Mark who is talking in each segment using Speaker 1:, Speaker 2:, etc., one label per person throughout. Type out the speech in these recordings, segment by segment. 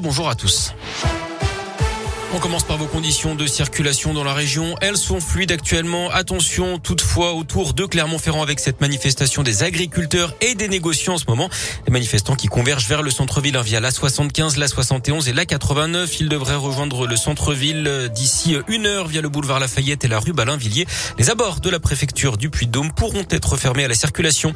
Speaker 1: Bonjour à tous. On commence par vos conditions de circulation dans la région. Elles sont fluides actuellement. Attention toutefois autour de Clermont-Ferrand avec cette manifestation des agriculteurs et des négociants en ce moment. Les manifestants qui convergent vers le centre-ville hein, via la 75, la 71 et la 89. Ils devraient rejoindre le centre-ville d'ici une heure via le boulevard Lafayette et la rue Balin-Villiers. Les abords de la préfecture du Puy-de-Dôme pourront être fermés à la circulation.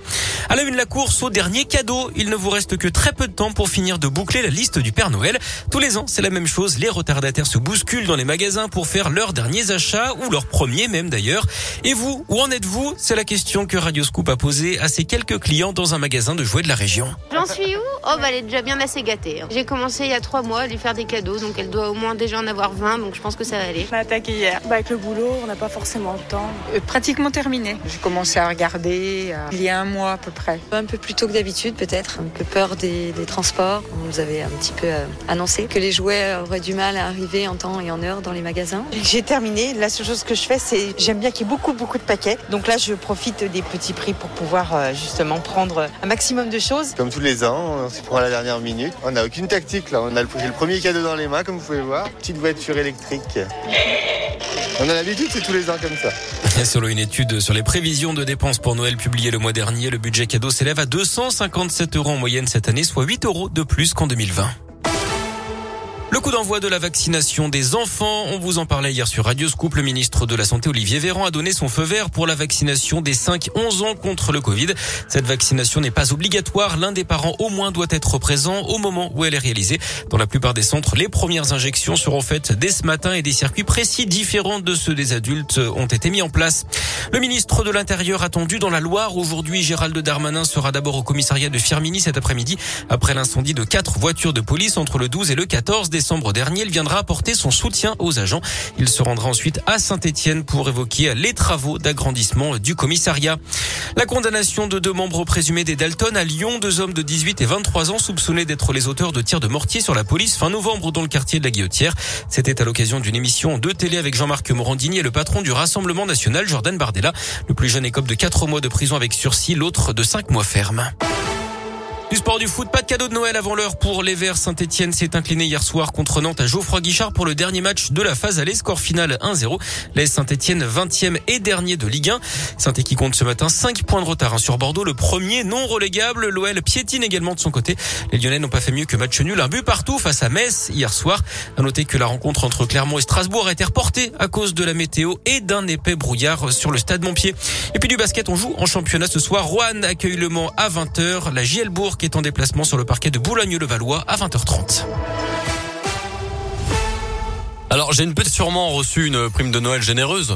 Speaker 1: À la une, la course au dernier cadeau. Il ne vous reste que très peu de temps pour finir de boucler la liste du Père Noël. Tous les ans, c'est la même chose. Les retardataires se bousculent dans les magasins pour faire leurs derniers achats ou leurs premiers même d'ailleurs. Et vous, où en êtes-vous? C'est la question que Radio Scoop a posée à ses quelques clients dans un magasin de jouets de la région.
Speaker 2: J'en suis où? Oh, bah, elle est déjà bien assez gâtée. hein. J'ai commencé il y a trois mois à lui faire des cadeaux, donc elle doit au moins déjà en avoir 20, donc je pense que ça va aller.
Speaker 3: On a attaqué hier. Bah, avec le boulot, on n'a pas forcément le temps.
Speaker 4: Euh, pratiquement terminé. J'ai commencé à regarder euh, il y a un mois à peu près.
Speaker 5: Un peu plus tôt que d'habitude peut-être, un peu peur des, des transports. On nous avait un petit peu euh, annoncé que les jouets auraient du mal à arriver en temps et en heure dans les magasins.
Speaker 6: J'ai terminé. La seule chose que je fais, c'est j'aime bien qu'il y ait beaucoup, beaucoup de paquets. Donc là, je profite des petits prix pour pouvoir euh, justement prendre un maximum de choses.
Speaker 7: Comme tous les ans, on s'y prend à la dernière minute. On n'a aucune tactique là. On a le, j'ai le premier cadeau dans les mains, comme vous pouvez voir. Petite voiture électrique. On a l'habitude, c'est tous les ans comme ça.
Speaker 1: Et Selon une étude sur les prévisions de dépenses pour Noël publiée le mois dernier, le budget cadeau s'élève à 257 euros en moyenne cette année, soit 8 euros de plus qu'en 2020. Le coup d'envoi de la vaccination des enfants, on vous en parlait hier sur Radio Scoop. Le ministre de la Santé Olivier Véran a donné son feu vert pour la vaccination des 5-11 ans contre le Covid. Cette vaccination n'est pas obligatoire. L'un des parents au moins doit être présent au moment où elle est réalisée. Dans la plupart des centres, les premières injections seront faites dès ce matin et des circuits précis différents de ceux des adultes ont été mis en place. Le ministre de l'Intérieur attendu dans la Loire aujourd'hui, Gérald Darmanin sera d'abord au commissariat de Firminy cet après-midi après l'incendie de quatre voitures de police entre le 12 et le 14 décembre dernier. Il viendra apporter son soutien aux agents. Il se rendra ensuite à Saint-Etienne pour évoquer les travaux d'agrandissement du commissariat. La condamnation de deux membres présumés des Dalton à Lyon, deux hommes de 18 et 23 ans soupçonnés d'être les auteurs de tirs de mortier sur la police fin novembre dans le quartier de la Guillotière. C'était à l'occasion d'une émission de télé avec Jean-Marc Morandini et le patron du Rassemblement national, Jordan Bardella. Le plus jeune écope de 4 mois de prison avec sursis, l'autre de 5 mois ferme. Du sport du foot, pas de cadeau de Noël avant l'heure pour les Verts. Saint-Etienne s'est incliné hier soir contre Nantes à Geoffroy Guichard pour le dernier match de la phase aller. Score final 1-0. Les Saint-Etienne 20e et dernier de Ligue 1. saint qui compte ce matin 5 points de retard hein, sur Bordeaux. Le premier non relégable. L'OL piétine également de son côté. Les Lyonnais n'ont pas fait mieux que match nul. Un but partout face à Metz hier soir. À noter que la rencontre entre Clermont et Strasbourg a été reportée à cause de la météo et d'un épais brouillard sur le stade Montpied. Et puis du basket, on joue en championnat ce soir. Rouen accueille Le Mans à 20h. La JL Bourg est en déplacement sur le parquet de Boulogne-le-Valois à 20h30.
Speaker 8: Alors j'ai une sûrement reçu une prime de Noël généreuse.